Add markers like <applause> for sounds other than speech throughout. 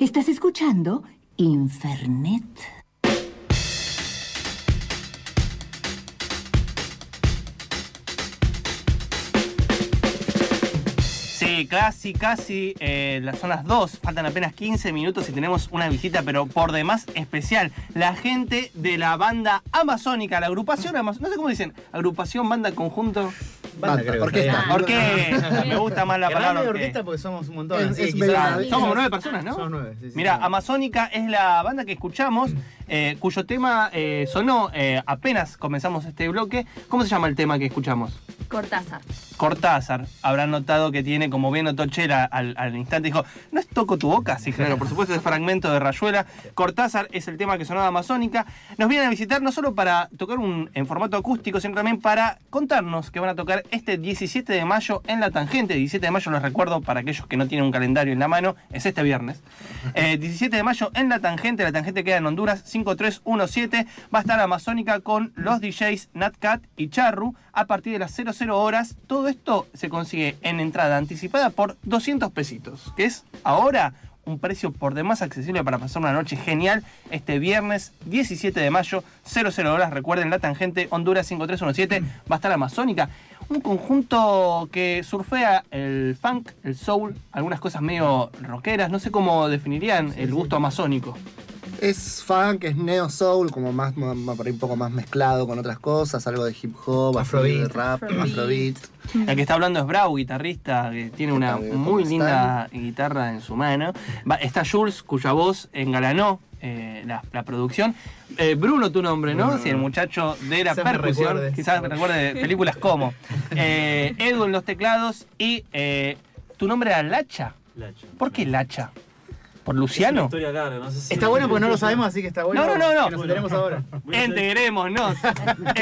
Estás escuchando Infernet. Sí, casi, casi eh, las son las 2, faltan apenas 15 minutos y tenemos una visita, pero por demás especial. La gente de la banda amazónica, la agrupación amazónica, no sé cómo dicen, agrupación, banda, conjunto. Banda, creo. orquesta. ¿Por qué? Me gusta más la palabra. orquesta. orquesta porque somos un montón. Es- es quizás-. Somos nueve personas, ¿no? Somos nueve, sí, sí. Mira, Amazónica es la banda que escuchamos, eh, cuyo tema eh, sonó eh, apenas comenzamos este bloque. ¿Cómo se llama el tema que escuchamos? Cortázar. Cortázar. Habrán notado que tiene, como bien notó Chela al, al instante, dijo, ¿no es Toco tu boca? Sí, claro, por supuesto, es fragmento de Rayuela. Cortázar es el tema que sonaba Amazónica. Nos vienen a visitar no solo para tocar un, en formato acústico, sino también para contarnos que van a tocar este 17 de mayo en La Tangente. 17 de mayo, les recuerdo, para aquellos que no tienen un calendario en la mano, es este viernes. <laughs> Eh, 17 de mayo en La Tangente. La Tangente queda en Honduras 5317. Va a estar Amazónica con los DJs Natcat y Charru a partir de las 00 horas. Todo esto se consigue en entrada anticipada por 200 pesitos, que es ahora un precio por demás accesible para pasar una noche genial este viernes 17 de mayo, 00 horas. Recuerden, la tangente Honduras 5317 va a estar Amazónica. Un conjunto que surfea el funk, el soul, algunas cosas medio rockeras. No sé cómo definirían el gusto amazónico. Es funk, es neo soul, como más, por ahí un poco más mezclado con otras cosas, algo de hip hop, Afrobeat. de rap, Afrobeat. afrobeat. El que está hablando es Brau, guitarrista, que tiene una muy ¿Cómo linda guitarra en su mano. Va- está Jules, cuya voz engalanó eh, la, la producción. Eh, Bruno, tu nombre, ¿no? Bruno. Sí, el muchacho de la Quizás me percusión. recuerde. Quizás me recuerde de películas como. Eh, Edu en los teclados y eh, tu nombre era Lacha. Lacha. ¿Por qué Lacha? ¿Por Es una Luciano? historia larga, no sé si- Está bueno porque no lo sabemos, así que está bueno. No, no, no, no. Que nos enteremos ahora. Voy a hacer- Integrémonos.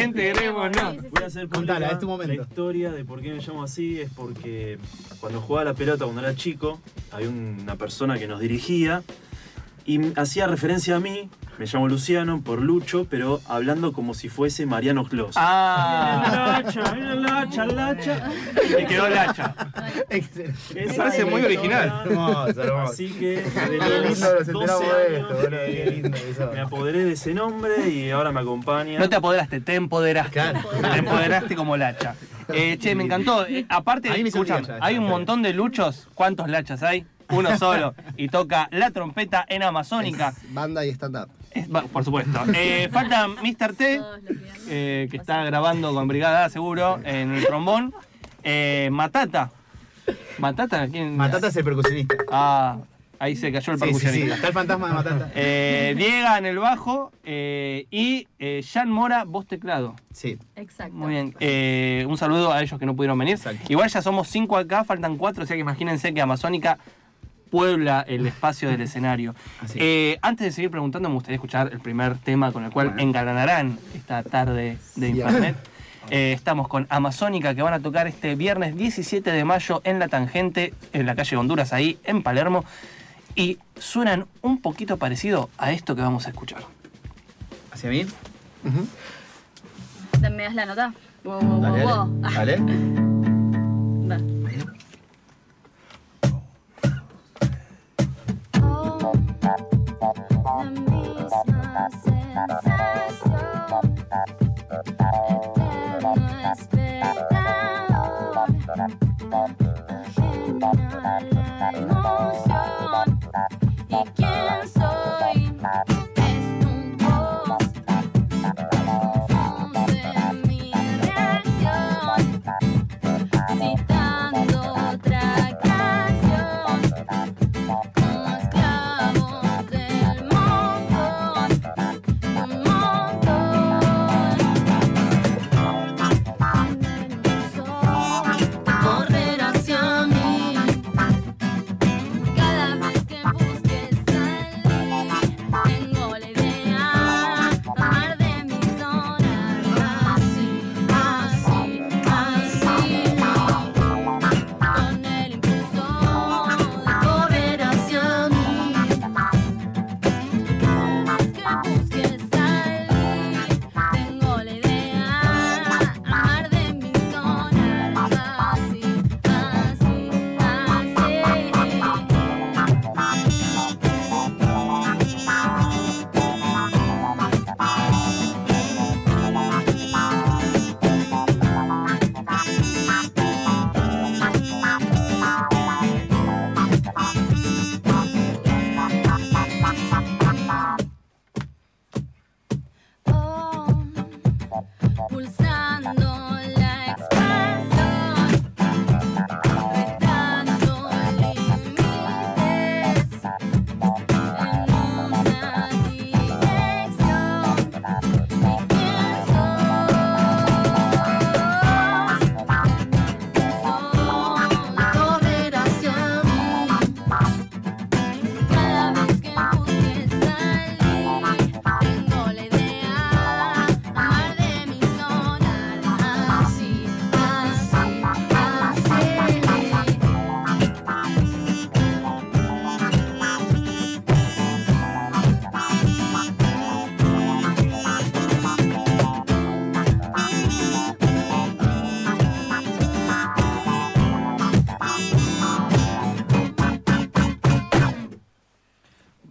Integrémonos. <laughs> Voy a hacer Contala, es tu momento. La historia de por qué me llamo así es porque cuando jugaba la pelota cuando era chico, había una persona que nos dirigía y hacía referencia a mí, me llamo Luciano, por Lucho, pero hablando como si fuese Mariano Clos. Ah, Lacha, mira Lacha, Lacha. me quedó Lacha. Excelente. Esa parece muy original. Hermoso, hermoso. Así que desde los lindo nos 12 enteramos de esto, años boludo. Qué que lindo eso. me apoderé de ese nombre y ahora me acompaña. No te apoderaste, te empoderaste. Claro. Te empoderaste como lacha. Eh, che, me encantó. Eh, aparte, me ya, hay un montón de luchos. ¿Cuántos lachas hay? Uno solo. Y toca la trompeta en Amazónica. Es banda y stand-up. Por supuesto. <laughs> Eh, falta Mr. T, eh, que está grabando con Brigada seguro, en el trombón. Eh, Matata. ¿Matata? ¿Quién? Matata es el percusionista. Ah, ahí se cayó el Sí, sí, sí. percusionista. Está el fantasma de Matata. Eh, Diego en el bajo eh, y eh, Jan Mora, voz teclado. Sí. Exacto. Muy bien. Eh, un saludo a ellos que no pudieron venir. Exacto. Igual ya somos cinco acá, faltan cuatro, o sea que imagínense que Amazónica puebla el espacio del <laughs> escenario. Así. Eh, antes de seguir preguntando, me gustaría escuchar el primer tema con el cual Bueno. engalanarán esta tarde de Sí. Internet. <laughs> Eh, estamos con Amazónica que van a tocar este viernes 17 de mayo en La Tangente, en la calle Honduras, ahí en Palermo. Y suenan un poquito parecido a esto que vamos a escuchar. ¿Hacia mí? Ujú. ¿Me das la nota? Wow, wow, Dale, wow, wow. Dale. <laughs> Dale.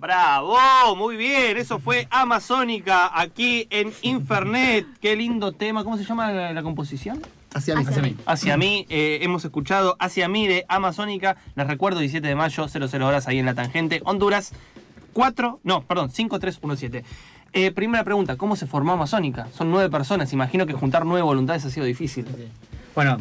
Bravo, muy bien. Eso fue Amazónica aquí en Infernet. Qué lindo tema. ¿Cómo se llama la, la composición? Hacia mí. Hacia mí. Hacia mí, eh, hemos escuchado Hacia mí de Amazónica. Les recuerdo, 17 de mayo, 00 horas ahí en la tangente. Honduras, 4, no, perdón, 5317. Eh, primera pregunta, ¿cómo se formó Amazónica? Son nueve personas, imagino que juntar nueve voluntades ha sido difícil. Bueno,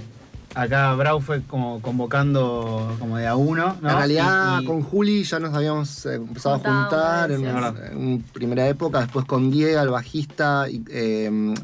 acá Brau fue como convocando como de a uno, ¿no? En realidad, Y- y- con Juli ya nos habíamos eh, empezado Juntado, a juntar en, una- en primera época. Después con Diego, el bajista, y, eh,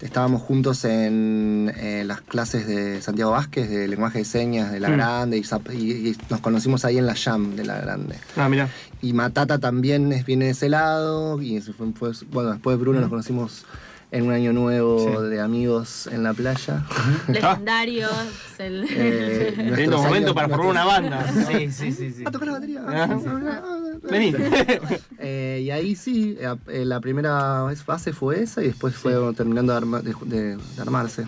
estábamos juntos en eh, las clases de Santiago Vázquez, de lenguaje de señas de La Mm. Grande, y, zap- y- y nos conocimos ahí en la Jam de La Grande. Ah, mira. Y Matata también es- viene de ese lado. Y eso fue- fue- bueno, después de Bruno nos conocimos en un año nuevo Sí. de amigos en la playa. <laughs> Legendario. es el- Eh, <laughs> momento años- para formar una banda. Sí, sí, sí, sí. Ah, tocar la batería. Vení. Eh, y ahí sí, eh, eh, la primera fase fue esa y después fue terminando de, arma- de- de- de armarse.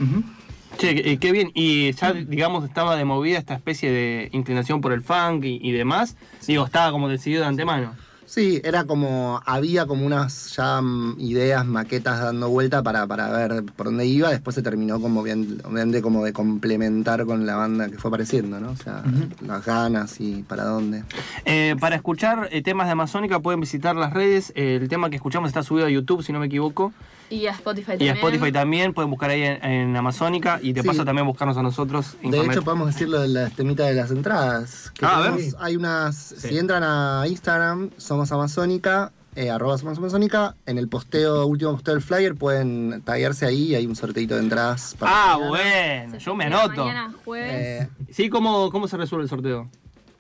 Che, qué bien. Y ya, digamos, estaba de movida esta especie de inclinación por el funk y, y demás. Digo, estaba como decidido de antemano. Sí, era como, había como unas ya mm, ideas, maquetas dando vuelta para, para ver por dónde iba, después se terminó como bien, obviamente como de complementar con la banda que fue apareciendo, ¿no? O sea, las ganas y para dónde. Eh, para escuchar eh, temas de Amazónica pueden visitar las redes. Eh, el tema que escuchamos está subido a YouTube, si no me equivoco. Y a Spotify Y también. a Spotify también. Pueden buscar ahí en, en Amazónica. Y de Sí. paso también buscarnos a nosotros. De hecho, podemos decir lo de la temita de las entradas. Que Ah, a ver. Hay unas. Si entran a Instagram, somos Amazónica, eh, arroba somos Amazónica, en el posteo, último posteo del flyer, pueden taguearse ahí y hay un sorteito de entradas para. Ah, mañana. bueno. Yo me anoto. Mañana jueves. Eh, Sí, ¿cómo, ¿cómo se resuelve el sorteo?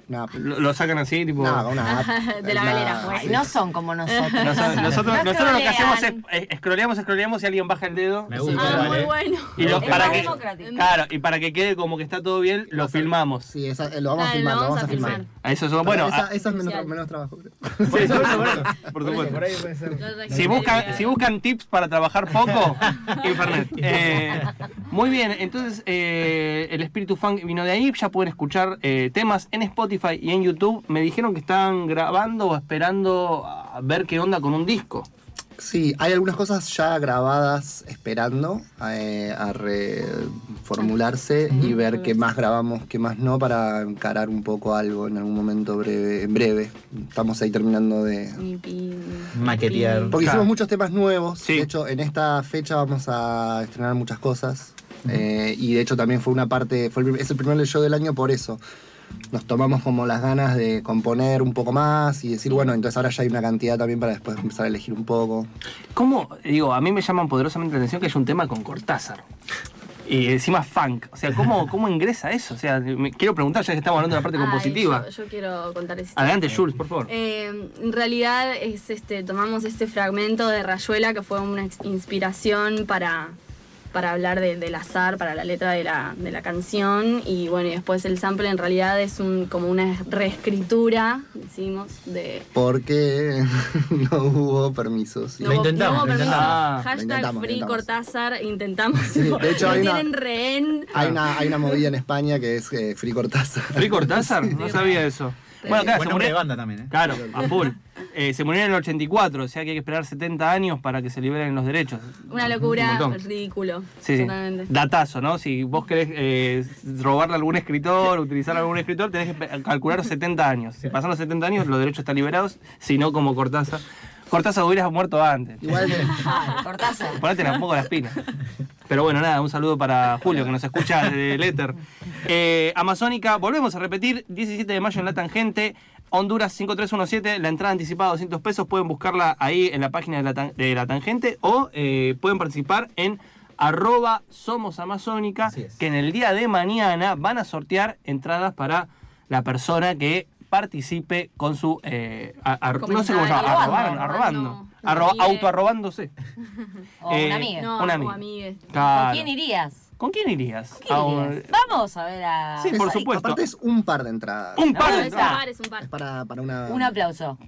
Nada, ¿Lo, lo sacan así, tipo...? nada, una <laughs> app. De la galera, pues. Ay, no son como nosotros. Nosotros, nosotros, No nosotros lo que hacemos es trolean. eh, scrolleamos, scrolleamos y alguien baja el dedo. Me Ah, gusta, muy bueno. Y lo- Es para que, democrático. claro, y para que quede como que está todo bien, lo filmamos. Sí, esa- eh, lo vamos a filmar, lo vamos a filmar. Eso es bueno. esa, es menos, menos trabajo. creo. <laughs> sí, por eso, por supuesto. Por ahí puede ser. Si buscan, si buscan tips para trabajar poco, <laughs> Infernet. Eh, muy bien, entonces eh, el espíritu funk vino de ahí, ya pueden escuchar eh, temas en Spotify y en YouTube. Me dijeron que estaban grabando o esperando a ver qué onda con un disco. Sí, hay algunas cosas ya grabadas esperando eh, a reformularse y ver qué más grabamos, qué más no, para encarar un poco algo en algún momento breve. En breve. Estamos ahí terminando de. Maquetear. Porque hicimos muchos temas nuevos. Sí. De hecho, en esta fecha vamos a estrenar muchas cosas. Eh, y de hecho también fue una parte, fue el es el primer show del año por eso. Nos tomamos como las ganas de componer un poco más y decir, bueno, entonces ahora ya hay una cantidad también para después empezar a elegir un poco. ¿Cómo? Digo, a mí me llaman poderosamente la atención que haya un tema con Cortázar. Y encima funk. O sea, ¿cómo, <laughs> cómo ingresa eso? O sea, me- quiero preguntar, ya que estamos hablando de la parte Ay, compositiva. Yo, yo quiero contar esa Adelante, Jules, por favor. Eh, en realidad es este, tomamos este fragmento de Rayuela que fue una inspiración para, para hablar de- del azar, para la letra de la, de la canción. Y bueno, y después el sample en realidad es un, como una reescritura, decimos, de... Porque <laughs> no hubo permisos. Lo intentamos, hubo lo intentamos. Hashtag intentamos, Free intentamos. Cortázar, intentamos. Sí, de hecho, hay una- tienen rehén. Hay una, hay una movida en España que es eh, Free Cortázar. ¿Free Cortázar? <laughs> No sabía eso. Bueno, claro, Buen se nombre de banda también, ¿eh? claro, a full. Eh, se murió en el 84, o sea que hay que esperar 70 años para que se liberen los derechos. Una Un locura, montón. ridículo. Sí, sí. Datazo, ¿no? Si vos querés eh, robarle a algún escritor, utilizar a algún escritor, tenés que calcular los 70 años. Si pasan los 70 años, los derechos están liberados, si no, como Cortázar. Cortázar hubieras muerto antes. Igual <laughs> Ay, Cortázar. Ponete un poco las pilas. Pero bueno, nada, un saludo para Julio que nos escucha desde el éter. Eh, Amazónica, volvemos a repetir, 17 de mayo en La Tangente, Honduras 5317, la entrada anticipada 200 pesos, pueden buscarla ahí en la página de La, Tan- de la Tangente o eh, pueden participar en arroba somos amazónica, que en el día de mañana van a sortear entradas para la persona que participe con su eh, a- a- no sé cómo se llama, arrobando, arrobando, <laughs> una arro- amiga. autoarrobándose. O Eh, una amiga. No, Una amiga. Claro. ¿Con quién irías? ¿Con quién irías? ¿Quién A un- irías? Vamos a ver a. Sí, por es- supuesto. Aparte es un par de entradas. Un No, par de es un entradas. par, es un par. Es para, para una. Un aplauso.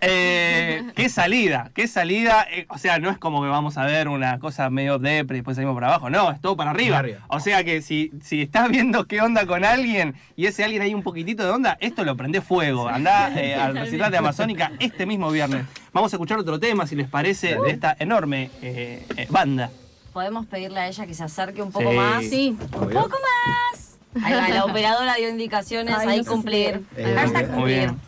Eh, qué salida, qué salida. eh, o sea, no es como que vamos a ver una cosa medio depre y después salimos para abajo. No, es todo para arriba. Para arriba. O sea que si, si estás viendo qué onda con alguien y ese alguien hay un poquitito de onda, esto lo prende fuego. Andá <laughs> eh, al recital de Amazónica este mismo viernes. Vamos a escuchar otro tema, si les parece, de esta enorme eh, eh, banda. Podemos pedirle a ella que se acerque un poco Sí. más. Sí. Un poco más. Ahí va, la operadora dio indicaciones, Ay, ahí no cumplir. Eh, Muy bien.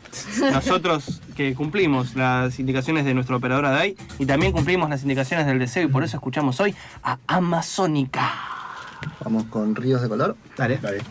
Nosotros que cumplimos las indicaciones de nuestra operadora DAI y también cumplimos las indicaciones del deseo y por eso escuchamos hoy a Amazónica. Vamos con ríos de color. Dale. Dale.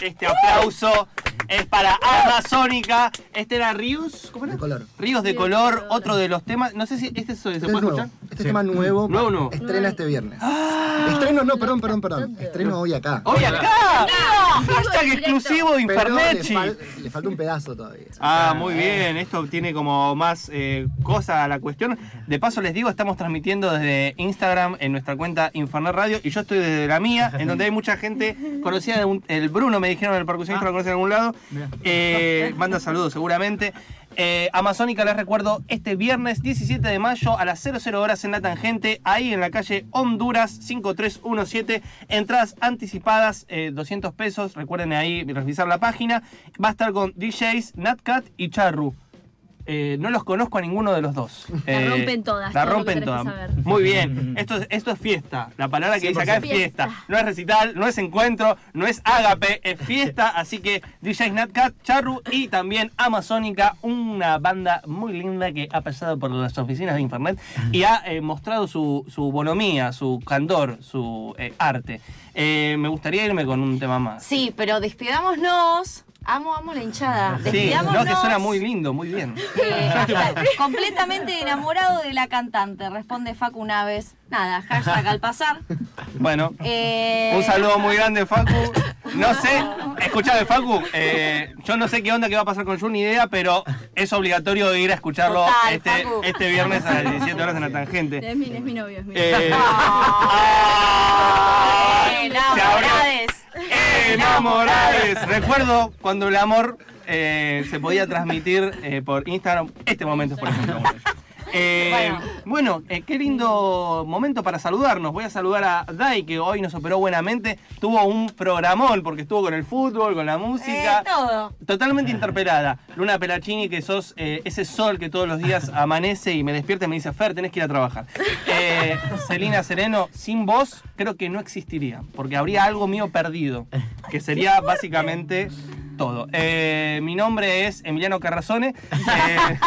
Este aplauso es para Amazónica. Este era Ríos. ¿Cómo era? De color. Ríos de color, otro de los temas. No sé si este se, puede escuchar. Este tema nuevo. Estrena este viernes. Estreno, no, perdón, perdón, perdón. Estreno hoy acá. ¡Hoy acá! ¡Hashtag exclusivo de le, fal- le falta un pedazo todavía. Ah, muy bien. Esto tiene como más eh, cosa a la cuestión. De paso les digo, estamos transmitiendo desde Instagram en nuestra cuenta Infernet Radio y yo estoy desde la mía, en donde hay mucha gente conocida. de un- el Bruno me dijeron, el percusionista lo conoce en algún lado. Eh, manda saludos seguramente. Eh, Amazónica les recuerdo este viernes 17 de mayo a las 00 horas en La Tangente, ahí en la calle Honduras 5317. Entradas anticipadas, eh, 200 pesos. Recuerden ahí revisar la página. Va a estar con DJs, Natcat y Charru. Eh, no los conozco a ninguno de los dos. <laughs> La Eh, rompen todas, La rompen todas. Muy bien. <laughs> Esto es, esto es fiesta. La palabra que dice acá es 100%. fiesta. No es recital, no es encuentro, no es ágape, es fiesta. <laughs> Así que DJ Natcat, Charru y también Amazónica, una banda muy linda que ha pasado por las oficinas de Internet y ha eh, mostrado su, su bonomía, su candor, su eh, arte. Eh, me gustaría irme con un tema más. Sí, pero despidámonos. Amo, amo la hinchada. Sí, no, que suena muy lindo, muy bien. Eh, <laughs> completamente enamorado de la cantante, responde Facu Naves. Nada, hashtag al pasar. Bueno, Eh, un saludo muy grande, Facu. No sé, escuchame, Facu, eh, yo no sé qué onda que va a pasar con Jun, ni idea, pero es obligatorio ir a escucharlo Total, este, este viernes a las 17 horas en la tangente. Es mi, es mi novio, es mi Eh, novio. <laughs> abrió. Enamorades. <laughs> Recuerdo cuando el amor eh, se podía transmitir eh, por Instagram. Este momento por ejemplo. Eh, bueno, eh, qué lindo momento para saludarnos. Voy a saludar a Dai, que hoy nos operó buenamente. Tuvo un programón porque estuvo con el fútbol, con la música. Eh, todo. Totalmente interpelada. Luna Pelachini, que sos eh, ese sol que todos los días amanece y me despierta y me dice, Fer, tenés que ir a trabajar. Celina Sereno, sin vos creo que no existiría, porque habría algo mío perdido, que sería básicamente todo. Eh, mi nombre es Emiliano Carrazone. Eh,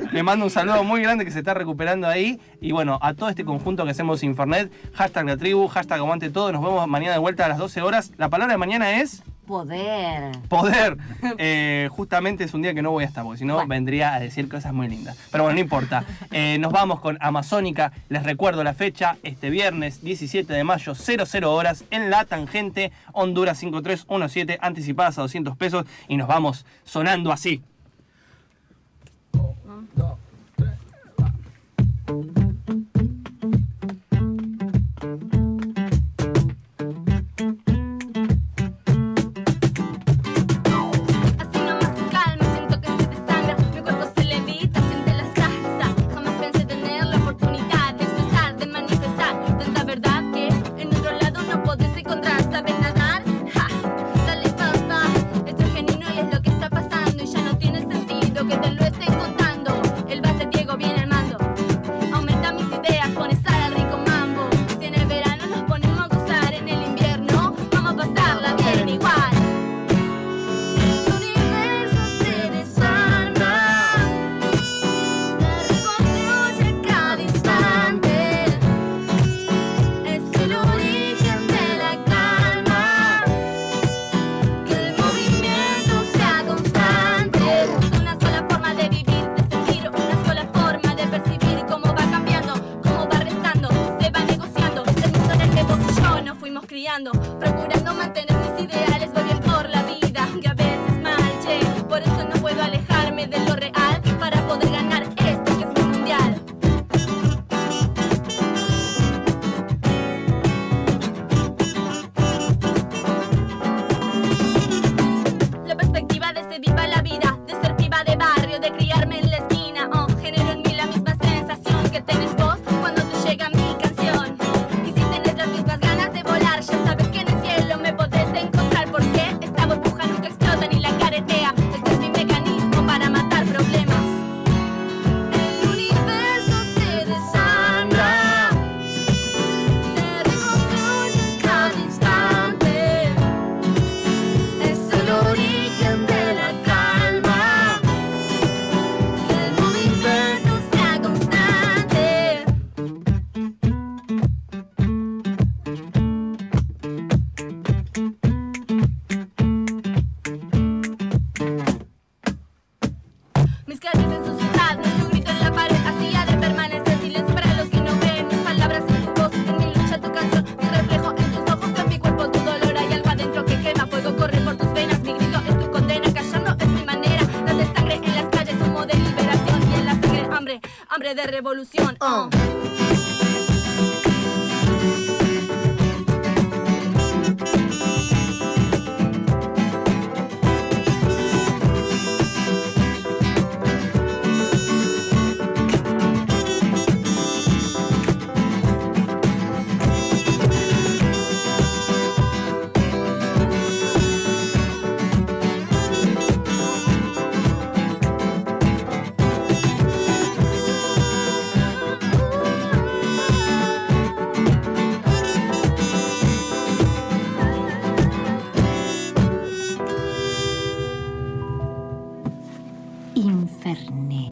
<laughs> le mando un saludo muy grande que se está recuperando ahí. Y bueno, a todo este conjunto que hacemos Infernet, hashtag la hashtag aguante. Nos vemos mañana de vuelta a las 12 horas. La palabra de mañana es Poder. poder. <laughs> Eh, justamente es un día que no voy a estar, porque si no Bueno. vendría a decir cosas muy lindas. Pero bueno, no importa. Eh, nos vamos con Amazónica. Les recuerdo la fecha, este viernes 17 de mayo, 00 horas, en La Tangente, Honduras 5317, anticipadas a 200 pesos. Y nos vamos sonando así. Así